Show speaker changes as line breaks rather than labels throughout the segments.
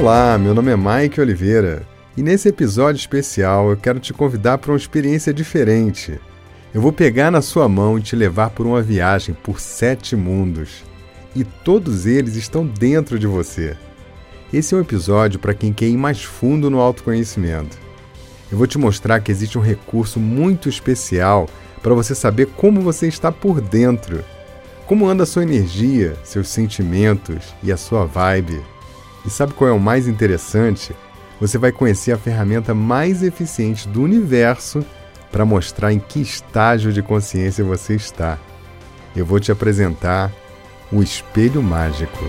Olá, meu nome é Mike Oliveira e nesse episódio especial eu quero te convidar para uma experiência diferente. Eu vou pegar na sua mão e te levar por uma viagem por sete mundos e todos eles estão dentro de você. Esse é um episódio para quem quer ir mais fundo no autoconhecimento. Eu vou te mostrar que existe um recurso muito especial para você saber como você está por dentro, como anda a sua energia, seus sentimentos e a sua vibe. E sabe qual é o mais interessante? Você vai conhecer a ferramenta mais eficiente do universo para mostrar em que estágio de consciência você está. Eu vou te apresentar o espelho mágico.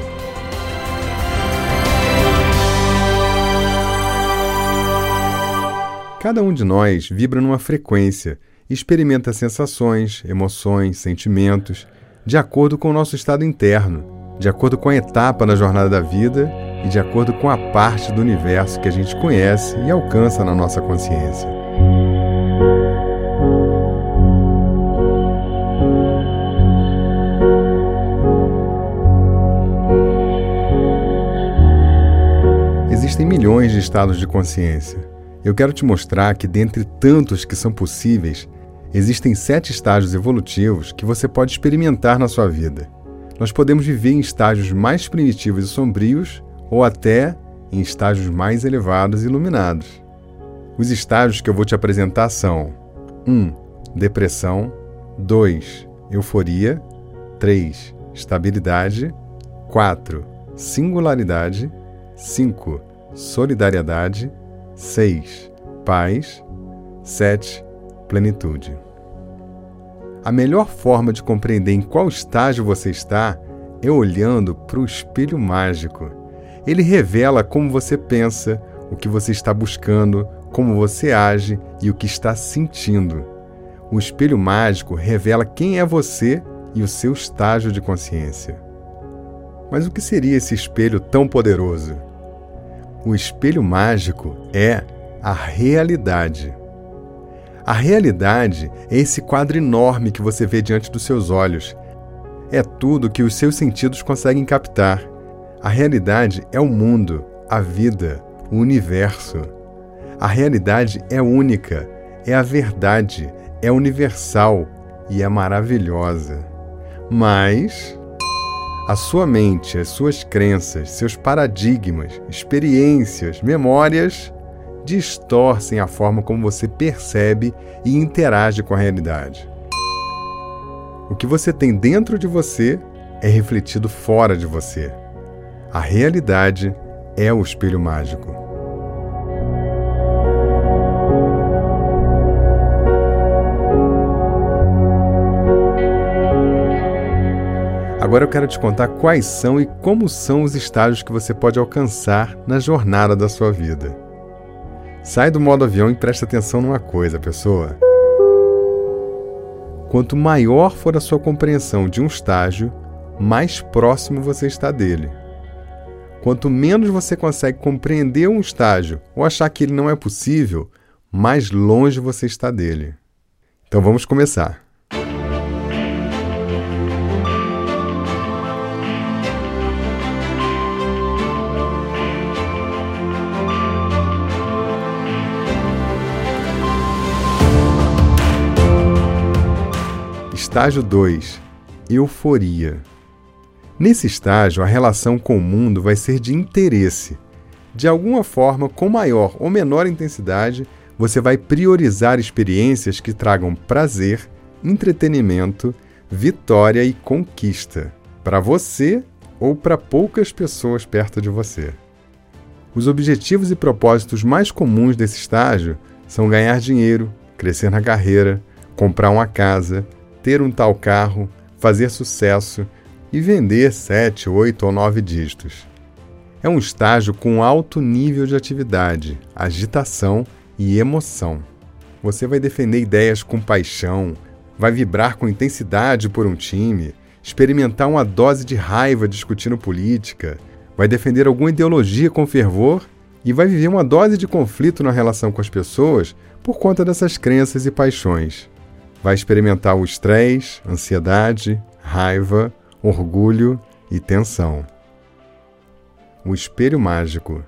Cada um de nós vibra numa frequência experimenta sensações, emoções, sentimentos, de acordo com o nosso estado interno, de acordo com a etapa na jornada da vida e de acordo com a parte do universo que a gente conhece e alcança na nossa consciência. Existem milhões de estados de consciência eu quero te mostrar que, dentre tantos que são possíveis, existem sete estágios evolutivos que você pode experimentar na sua vida. Nós podemos viver em estágios mais primitivos e sombrios ou até em estágios mais elevados e iluminados. Os estágios que eu vou te apresentar são: 1. Um, depressão, 2. Euforia, 3. Estabilidade, 4. Singularidade, 5. Solidariedade 6. Paz. 7. Plenitude. A melhor forma de compreender em qual estágio você está é olhando para o espelho mágico. Ele revela como você pensa, o que você está buscando, como você age e o que está sentindo. O espelho mágico revela quem é você e o seu estágio de consciência. Mas o que seria esse espelho tão poderoso? O espelho mágico é a realidade. A realidade é esse quadro enorme que você vê diante dos seus olhos. É tudo que os seus sentidos conseguem captar. A realidade é o mundo, a vida, o universo. A realidade é única, é a verdade, é universal e é maravilhosa. Mas a sua mente, as suas crenças, seus paradigmas, experiências, memórias distorcem a forma como você percebe e interage com a realidade. O que você tem dentro de você é refletido fora de você. A realidade é o espelho mágico. Agora eu quero te contar quais são e como são os estágios que você pode alcançar na jornada da sua vida. Sai do modo avião e presta atenção numa coisa, pessoa. Quanto maior for a sua compreensão de um estágio, mais próximo você está dele. Quanto menos você consegue compreender um estágio ou achar que ele não é possível, mais longe você está dele. Então vamos começar. Estágio 2 Euforia. Nesse estágio, a relação com o mundo vai ser de interesse. De alguma forma, com maior ou menor intensidade, você vai priorizar experiências que tragam prazer, entretenimento, vitória e conquista, para você ou para poucas pessoas perto de você. Os objetivos e propósitos mais comuns desse estágio são ganhar dinheiro, crescer na carreira, comprar uma casa, ter um tal carro, fazer sucesso e vender sete, oito ou nove dígitos. É um estágio com alto nível de atividade, agitação e emoção. Você vai defender ideias com paixão, vai vibrar com intensidade por um time, experimentar uma dose de raiva discutindo política, vai defender alguma ideologia com fervor e vai viver uma dose de conflito na relação com as pessoas por conta dessas crenças e paixões vai experimentar o estresse, ansiedade, raiva, orgulho e tensão. O espelho mágico.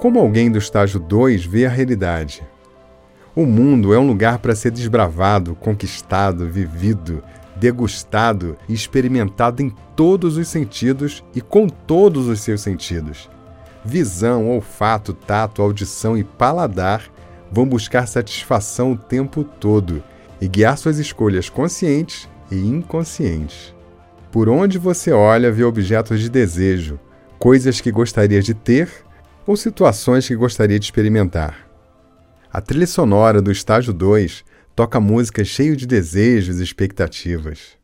Como alguém do estágio 2 vê a realidade? O mundo é um lugar para ser desbravado, conquistado, vivido, degustado e experimentado em todos os sentidos e com todos os seus sentidos. Visão, olfato, tato, audição e paladar vão buscar satisfação o tempo todo e guiar suas escolhas conscientes e inconscientes. Por onde você olha, vê objetos de desejo, coisas que gostaria de ter ou situações que gostaria de experimentar. A trilha sonora do estágio 2 toca músicas cheias de desejos e expectativas.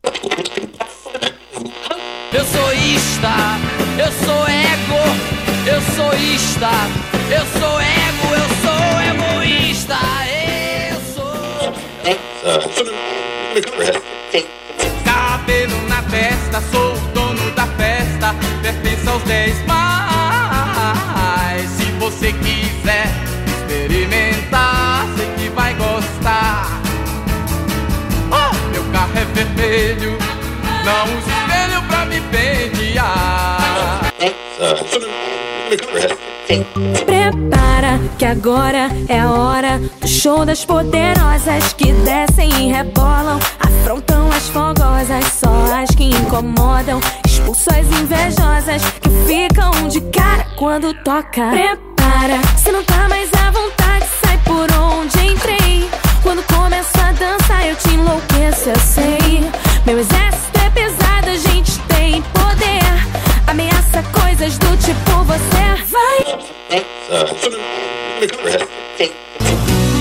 Eu sou ista, eu sou ego, eu sou ista, eu sou ego, eu sou egoísta, eu sou. Testa, sou o dono da festa, pertence aos dez mais. Se você quiser experimentar, sei que vai gostar. Oh, meu carro é vermelho, não use espelho pra me pentear.
Prepara que agora é a hora do show das poderosas que descem e rebolam, afrontam as fogosas, só as que incomodam, expulsam as invejosas que ficam de cara quando toca. Prepara, se não tá mais à vontade, sai por onde entrei. Quando começo a dançar, eu te enlouqueço, eu sei. Meu exército é pesado, a gente tem poder. Ameaça coisas do tipo você vai.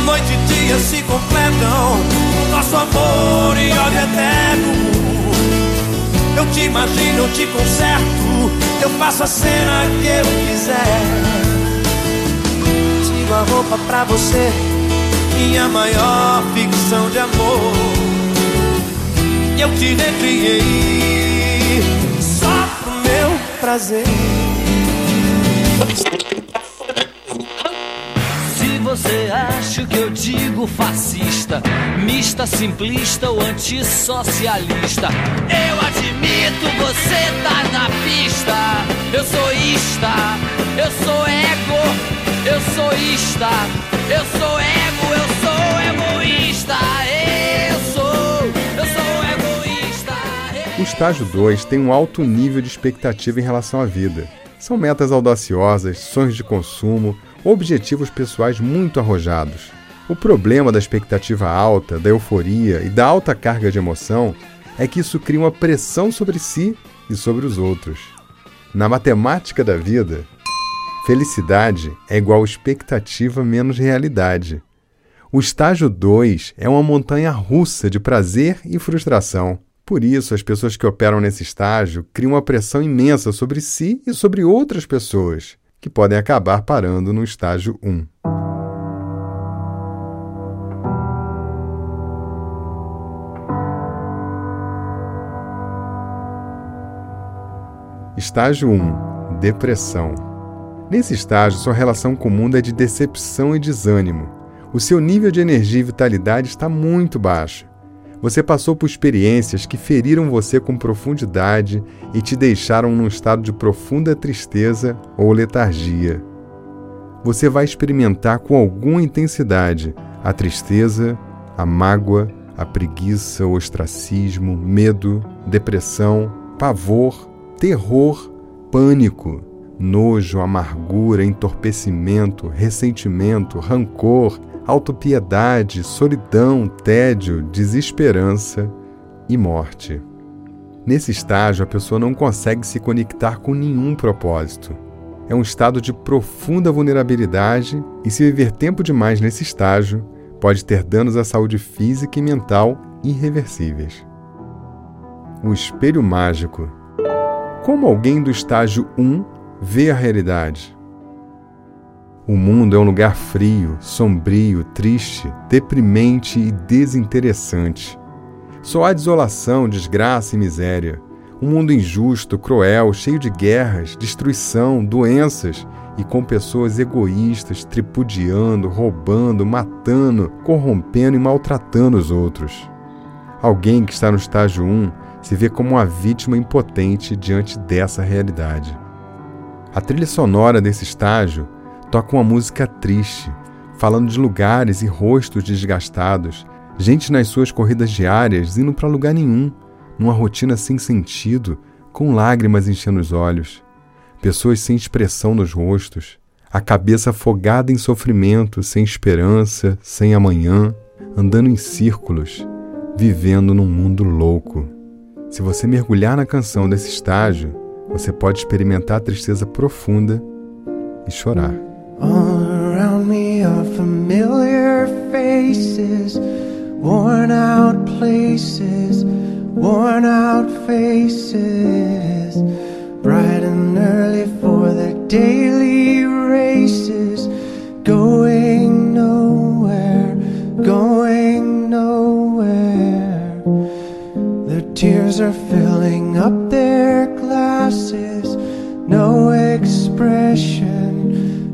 Noite e dia se completam, nosso amor e ódio eterno. Eu te imagino, eu te conserto, eu faço a cena que eu quiser. Tiro a roupa pra você, minha maior ficção de amor. Eu te recriei prazer.
Se você acha que eu digo fascista, mista, simplista ou antissocialista, eu admito, você tá na pista. Eu sou ista, eu sou ego, eu sou ista, eu sou ego, eu sou egoísta,
O estágio 2 tem um alto nível de expectativa em relação à vida. São metas audaciosas, sonhos de consumo, objetivos pessoais muito arrojados. O problema da expectativa alta, da euforia e da alta carga de emoção é que isso cria uma pressão sobre si e sobre os outros. Na matemática da vida, felicidade é igual expectativa menos realidade. O estágio 2 é uma montanha russa de prazer e frustração. Por isso, as pessoas que operam nesse estágio criam uma pressão imensa sobre si e sobre outras pessoas, que podem acabar parando no estágio 1. Estágio 1 Depressão. Nesse estágio, sua relação com o mundo é de decepção e desânimo. O seu nível de energia e vitalidade está muito baixo. Você passou por experiências que feriram você com profundidade e te deixaram num estado de profunda tristeza ou letargia. Você vai experimentar com alguma intensidade a tristeza, a mágoa, a preguiça, o ostracismo, medo, depressão, pavor, terror, pânico, nojo, amargura, entorpecimento, ressentimento, rancor, autopiedade, solidão, tédio, desesperança e morte. Nesse estágio, a pessoa não consegue se conectar com nenhum propósito. É um estado de profunda vulnerabilidade e, se viver tempo demais nesse estágio, pode ter danos à saúde física e mental irreversíveis. O espelho mágico. Como alguém do estágio 1 vê a realidade? O mundo é um lugar frio, sombrio, triste, deprimente e desinteressante. Só há desolação, desgraça e miséria. Um mundo injusto, cruel, cheio de guerras, destruição, doenças e com pessoas egoístas, tripudiando, roubando, matando, corrompendo e maltratando os outros. Alguém que está no estágio 1 se vê como uma vítima impotente diante dessa realidade. A trilha sonora desse estágio Toca uma música triste, falando de lugares e rostos desgastados, gente nas suas corridas diárias indo para lugar nenhum, numa rotina sem sentido, com lágrimas enchendo os olhos, pessoas sem expressão nos rostos, a cabeça afogada em sofrimento, sem esperança, sem amanhã, andando em círculos, vivendo num mundo louco. Se você mergulhar na canção desse estágio, você pode experimentar a tristeza profunda e chorar. All around me are familiar faces, worn out places, worn out faces, bright and early for their daily races, going nowhere, going nowhere. Their tears are filling up their glasses, no expression,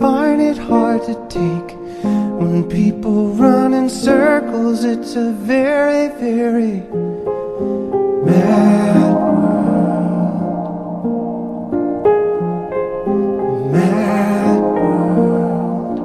find it hard to take. When people run in circles, it's a very, very mad world. Mad world.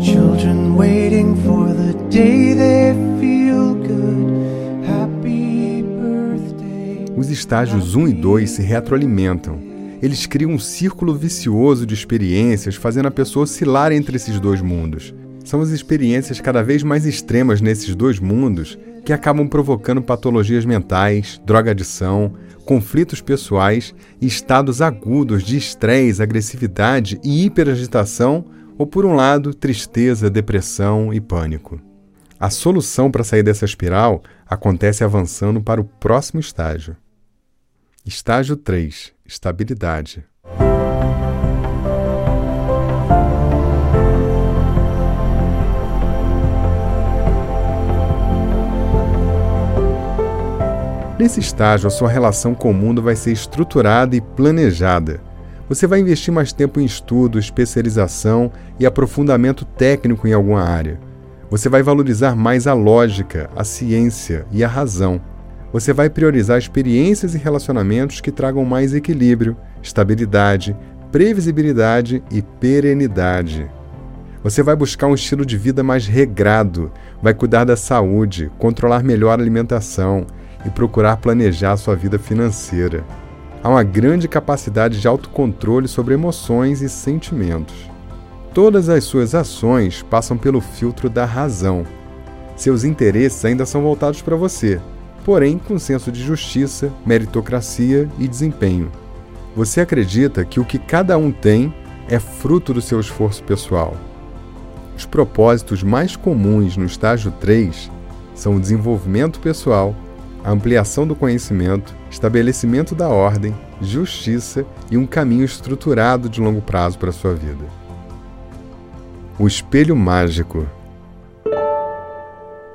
Children waiting for the day they feel good. Happy birthday. Os estágios 1 e 2 se retroalimentam. Eles criam um círculo vicioso de experiências, fazendo a pessoa oscilar entre esses dois mundos. São as experiências cada vez mais extremas nesses dois mundos que acabam provocando patologias mentais, drogadição, conflitos pessoais estados agudos de estresse, agressividade e hiperagitação, ou por um lado, tristeza, depressão e pânico. A solução para sair dessa espiral acontece avançando para o próximo estágio. Estágio 3 Estabilidade. Nesse estágio, a sua relação com o mundo vai ser estruturada e planejada. Você vai investir mais tempo em estudo, especialização e aprofundamento técnico em alguma área. Você vai valorizar mais a lógica, a ciência e a razão. Você vai priorizar experiências e relacionamentos que tragam mais equilíbrio, estabilidade, previsibilidade e perenidade. Você vai buscar um estilo de vida mais regrado, vai cuidar da saúde, controlar melhor a alimentação, e procurar planejar sua vida financeira. Há uma grande capacidade de autocontrole sobre emoções e sentimentos. Todas as suas ações passam pelo filtro da razão. Seus interesses ainda são voltados para você, porém com senso de justiça, meritocracia e desempenho. Você acredita que o que cada um tem é fruto do seu esforço pessoal. Os propósitos mais comuns no estágio 3 são o desenvolvimento pessoal, a ampliação do conhecimento, estabelecimento da ordem, justiça e um caminho estruturado de longo prazo para a sua vida. O espelho mágico.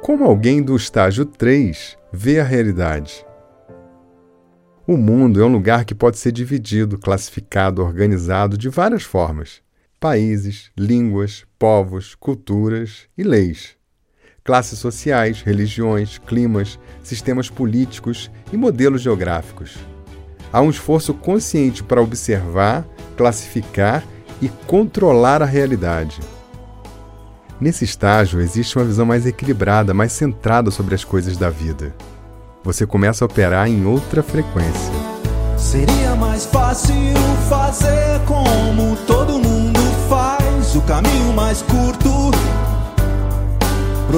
Como alguém do estágio 3 vê a realidade? O mundo é um lugar que pode ser dividido, classificado, organizado de várias formas: países, línguas, povos, culturas e leis classes sociais, religiões, climas, sistemas políticos e modelos geográficos. Há um esforço consciente para observar, classificar e controlar a realidade. Nesse estágio, existe uma visão mais equilibrada, mais centrada sobre as coisas da vida. Você começa a operar em outra frequência.
Seria mais fácil fazer como todo mundo faz, o caminho mais curto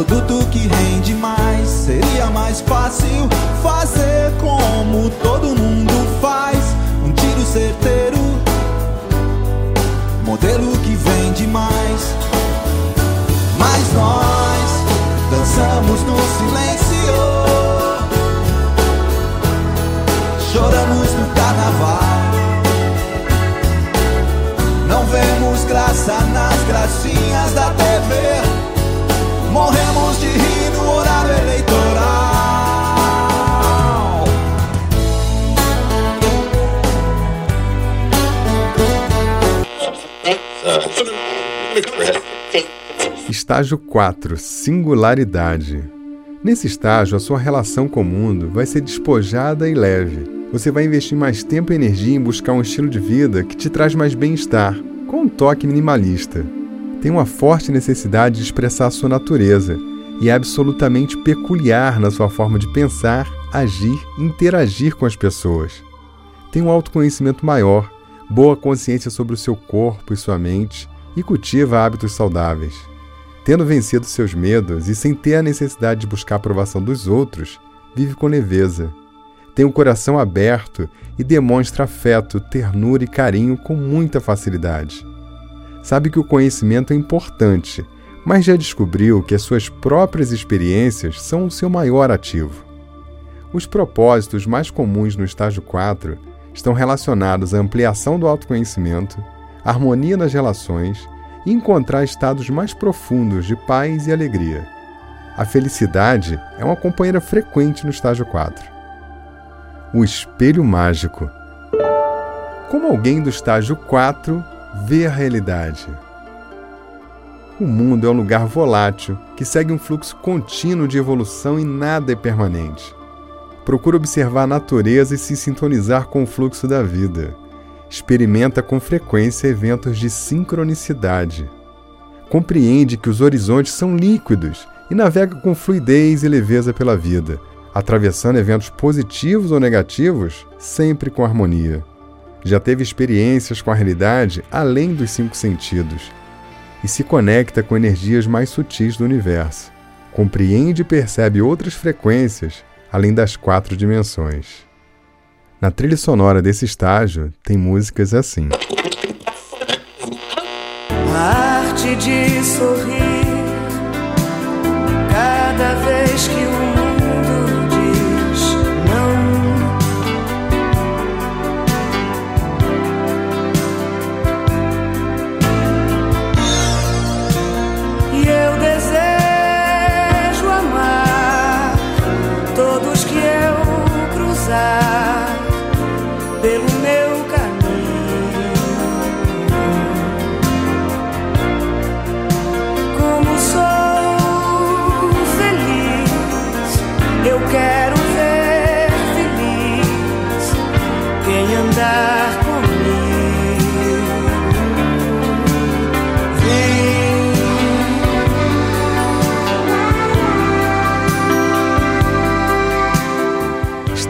produto que rende mais. Seria mais fácil fazer como todo mundo faz. Um tiro certeiro, modelo que vende mais. Mas nós dançamos no silêncio, choramos no carnaval. Não vemos graça nas gracinhas da TV. Morremos de rir no horário eleitoral.
Estágio 4 Singularidade. Nesse estágio, a sua relação com o mundo vai ser despojada e leve você vai investir mais tempo e energia em buscar um estilo de vida que te traz mais bem-estar, com um toque minimalista. Tem uma forte necessidade de expressar sua natureza e é absolutamente peculiar na sua forma de pensar, agir e interagir com as pessoas. Tem um autoconhecimento maior, boa consciência sobre o seu corpo e sua mente e cultiva hábitos saudáveis. Tendo vencido seus medos e sem ter a necessidade de buscar a aprovação dos outros, vive com leveza, tem o coração aberto e demonstra afeto, ternura e carinho com muita facilidade. Sabe que o conhecimento é importante, mas já descobriu que as suas próprias experiências são o seu maior ativo. Os propósitos mais comuns no estágio 4 estão relacionados à ampliação do autoconhecimento, harmonia nas relações e encontrar estados mais profundos de paz e alegria. A felicidade é uma companheira frequente no estágio 4 o espelho mágico. Como alguém do estágio 4 vê a realidade? O mundo é um lugar volátil que segue um fluxo contínuo de evolução e nada é permanente. Procura observar a natureza e se sintonizar com o fluxo da vida. Experimenta com frequência eventos de sincronicidade. Compreende que os horizontes são líquidos e navega com fluidez e leveza pela vida, atravessando eventos positivos ou negativos, sempre com harmonia. Já teve experiências com a realidade além dos cinco sentidos e se conecta com energias mais sutis do universo. Compreende e percebe outras frequências além das quatro dimensões. Na trilha sonora desse estágio tem músicas assim.
A arte de sorrir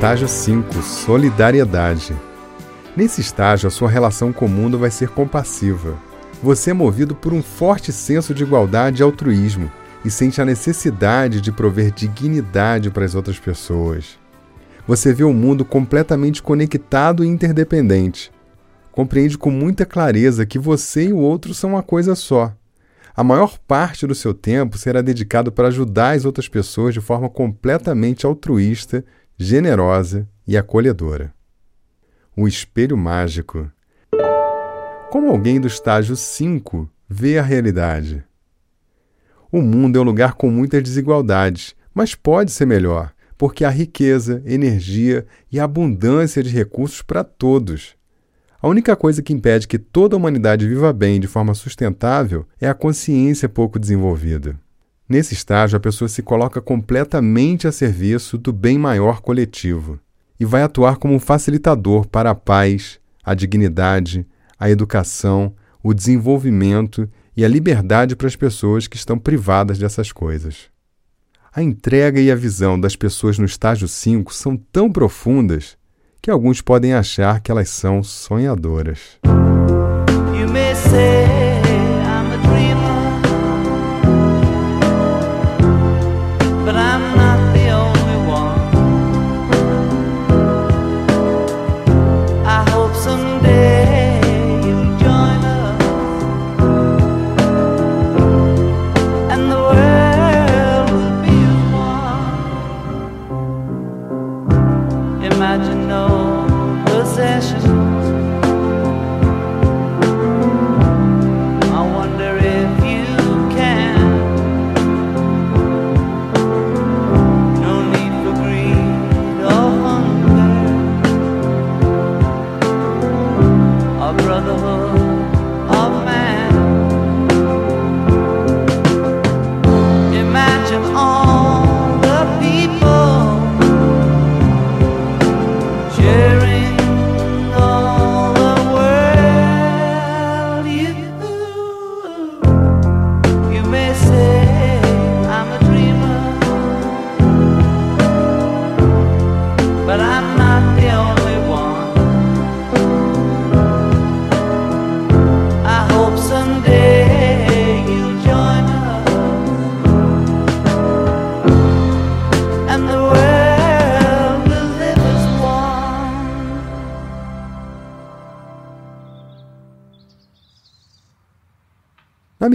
Estágio 5 Solidariedade. Nesse estágio, a sua relação com o mundo vai ser compassiva. Você é movido por um forte senso de igualdade e altruísmo e sente a necessidade de prover dignidade para as outras pessoas. Você vê o mundo completamente conectado e interdependente. Compreende com muita clareza que você e o outro são uma coisa só. A maior parte do seu tempo será dedicado para ajudar as outras pessoas de forma completamente altruísta generosa e acolhedora. O espelho mágico. Como alguém do estágio 5 vê a realidade? O mundo é um lugar com muitas desigualdades, mas pode ser melhor, porque há riqueza, energia e abundância de recursos para todos. A única coisa que impede que toda a humanidade viva bem de forma sustentável é a consciência pouco desenvolvida. Nesse estágio, a pessoa se coloca completamente a serviço do bem maior coletivo e vai atuar como um facilitador para a paz, a dignidade, a educação, o desenvolvimento e a liberdade para as pessoas que estão privadas dessas coisas. A entrega e a visão das pessoas no estágio 5 são tão profundas que alguns podem achar que elas são sonhadoras.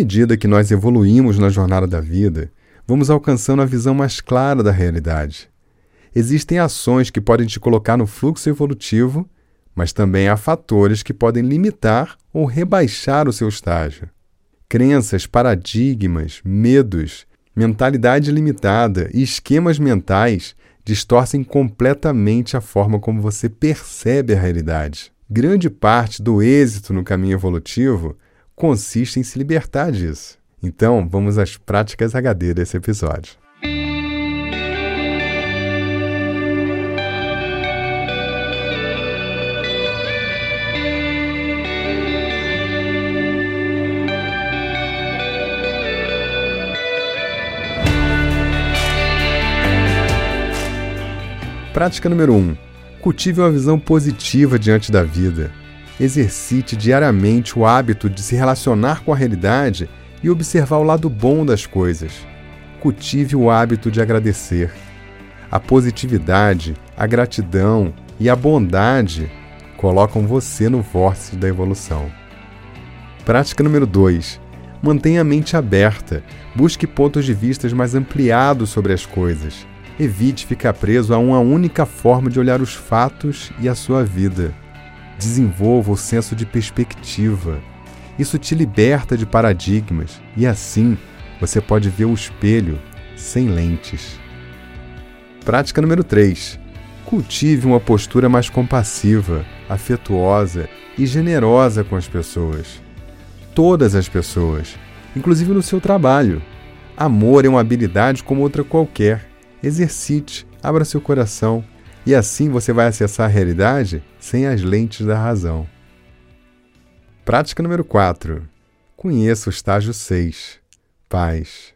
Medida que nós evoluímos na jornada da vida, vamos alcançando a visão mais clara da realidade. Existem ações que podem te colocar no fluxo evolutivo, mas também há fatores que podem limitar ou rebaixar o seu estágio. Crenças, paradigmas, medos, mentalidade limitada e esquemas mentais distorcem completamente a forma como você percebe a realidade. Grande parte do êxito no caminho evolutivo consiste em se libertar disso. Então, vamos às práticas HD desse episódio. Prática número 1. Um, cultive uma visão positiva diante da vida. Exercite diariamente o hábito de se relacionar com a realidade e observar o lado bom das coisas. Cultive o hábito de agradecer. A positividade, a gratidão e a bondade colocam você no vórtice da evolução. Prática número 2. Mantenha a mente aberta. Busque pontos de vista mais ampliados sobre as coisas. Evite ficar preso a uma única forma de olhar os fatos e a sua vida. Desenvolva o senso de perspectiva. Isso te liberta de paradigmas e assim você pode ver o espelho sem lentes. Prática número 3. Cultive uma postura mais compassiva, afetuosa e generosa com as pessoas. Todas as pessoas, inclusive no seu trabalho. Amor é uma habilidade como outra qualquer Exercite, abra seu coração e assim você vai acessar a realidade sem as lentes da razão. Prática número 4. Conheça o estágio 6. Paz.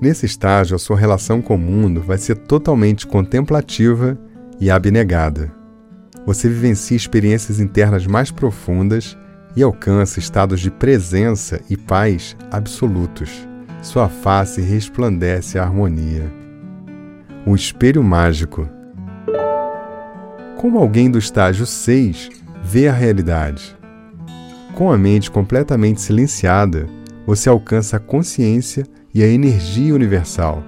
Nesse estágio, a sua relação com o mundo vai ser totalmente contemplativa e abnegada você vivencia experiências internas mais profundas e alcança estados de presença e paz absolutos. Sua face resplandece a harmonia. Um espelho mágico. Como alguém do estágio 6 vê a realidade? Com a mente completamente silenciada, você alcança a consciência e a energia universal.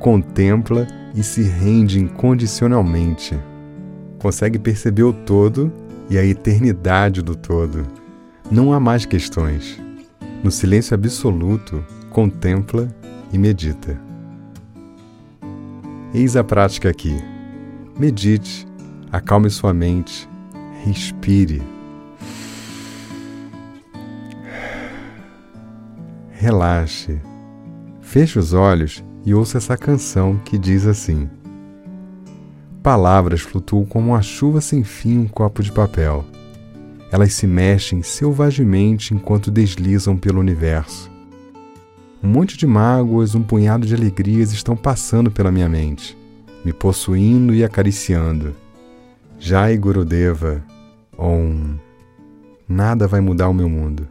Contempla e se rende incondicionalmente consegue perceber o todo e a eternidade do todo. Não há mais questões. No silêncio absoluto, contempla e medita. Eis a prática aqui. Medite, acalme sua mente, respire. Relaxe. Feche os olhos e ouça essa canção que diz assim: palavras flutuam como uma chuva sem fim em um copo de papel. Elas se mexem selvagemente enquanto deslizam pelo universo. Um monte de mágoas, um punhado de alegrias estão passando pela minha mente, me possuindo e acariciando. Jai Gurudeva, Om. Nada vai mudar o meu mundo.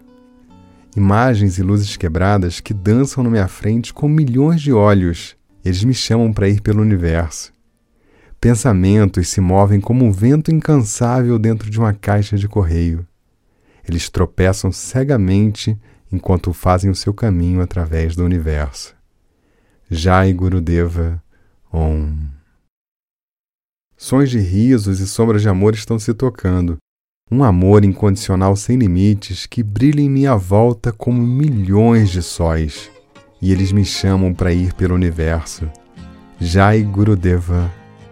Imagens e luzes quebradas que dançam na minha frente com milhões de olhos. Eles me chamam para ir pelo universo. Pensamentos se movem como um vento incansável dentro de uma caixa de correio. Eles tropeçam cegamente enquanto fazem o seu caminho através do universo. Jai Gurudeva Om. Sons de risos e sombras de amor estão se tocando. Um amor incondicional sem limites que brilha em minha volta como milhões de sóis. E eles me chamam para ir pelo universo. Jai Gurudeva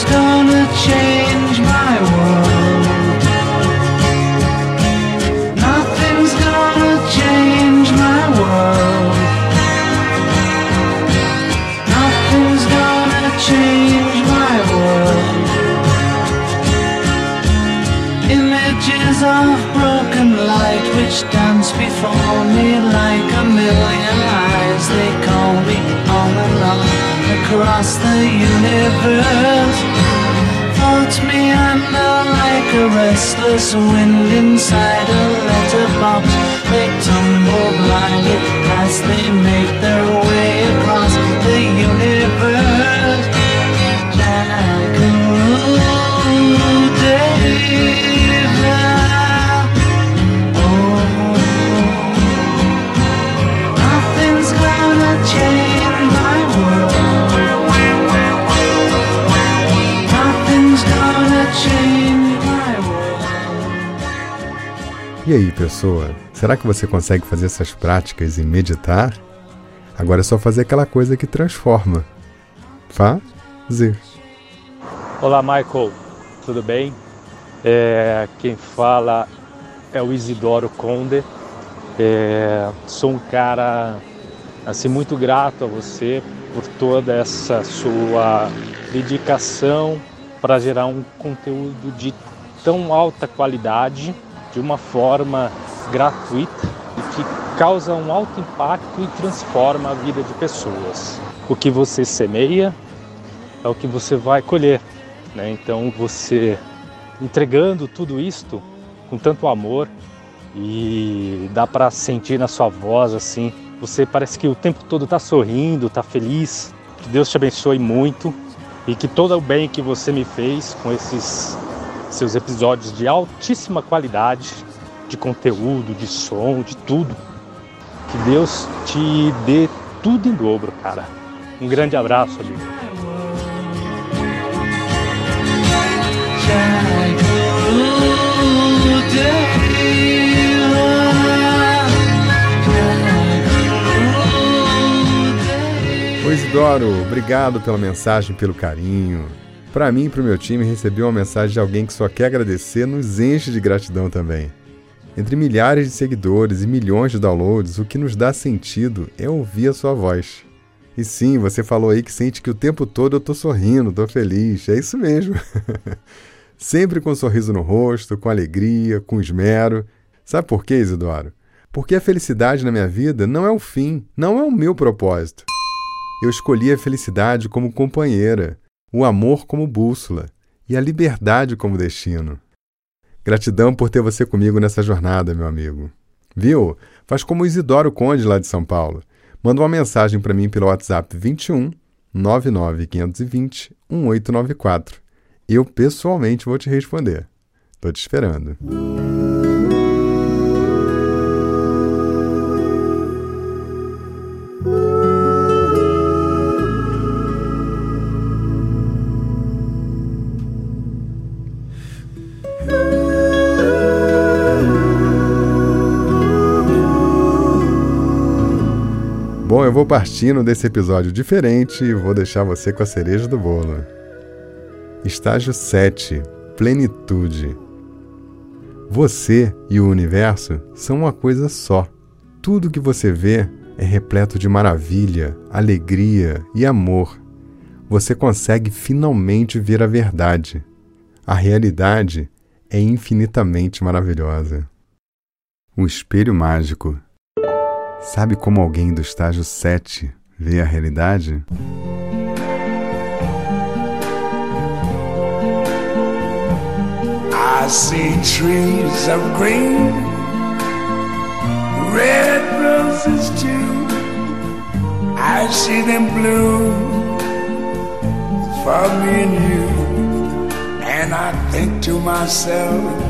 Nothing's gonna change my world. Nothing's gonna change my world. Nothing's gonna change my world. Images of broken light which dance before me like a million eyes. They call me across the universe. Floats me under like a restless wind inside a letterbox. They tumble blindly as they make their way
aí, pessoa? Será que você consegue fazer essas práticas e meditar? Agora é só fazer aquela coisa que transforma. Fazer.
Olá, Michael, tudo bem? É, quem fala é o Isidoro Conde. É, sou um cara assim muito grato a você por toda essa sua dedicação para gerar um conteúdo de tão alta qualidade, de uma forma gratuita e que causa um alto impacto e transforma a vida de pessoas. O que você semeia é o que você vai colher. Né? Então você entregando tudo isto com tanto amor e dá para sentir na sua voz assim, você parece que o tempo todo está sorrindo, está feliz. Que Deus te abençoe muito e que todo o bem que você me fez com esses seus episódios de altíssima qualidade, de conteúdo, de som, de tudo, que Deus te dê tudo em dobro, cara. Um grande abraço, amigo.
Ô Isidoro, obrigado pela mensagem, pelo carinho. Para mim e para o meu time, receber uma mensagem de alguém que só quer agradecer nos enche de gratidão também. Entre milhares de seguidores e milhões de downloads, o que nos dá sentido é ouvir a sua voz. E sim, você falou aí que sente que o tempo todo eu tô sorrindo, tô feliz. É isso mesmo. Sempre com um sorriso no rosto, com alegria, com esmero. Sabe por quê, Isidoro? Porque a felicidade na minha vida não é o fim, não é o meu propósito. Eu escolhi a felicidade como companheira, o amor como bússola e a liberdade como destino. Gratidão por ter você comigo nessa jornada, meu amigo. Viu? Faz como o Isidoro Conde lá de São Paulo. Manda uma mensagem para mim pelo WhatsApp 21 99520 1894. Eu pessoalmente vou te responder. Tô te esperando. Vou partindo desse episódio diferente e vou deixar você com a cereja do bolo. Estágio 7 Plenitude. Você e o universo são uma coisa só. Tudo que você vê é repleto de maravilha, alegria e amor. Você consegue finalmente ver a verdade. A realidade é infinitamente maravilhosa. O espelho mágico. Sabe como alguém do estágio 7 vê a realidade?
I see trees of green, red roses too. I see them bloom for me and you. And I think to myself,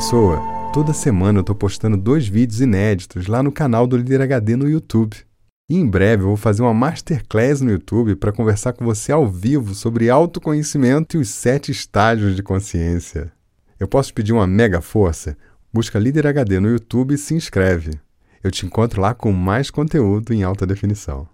Pessoa, toda semana eu tô postando dois vídeos inéditos lá no canal do Líder HD no YouTube. E em breve eu vou fazer uma masterclass no YouTube para conversar com você ao vivo sobre autoconhecimento e os sete estágios de consciência. Eu posso pedir uma mega força? Busca Líder HD no YouTube e se inscreve. Eu te encontro lá com mais conteúdo em alta definição.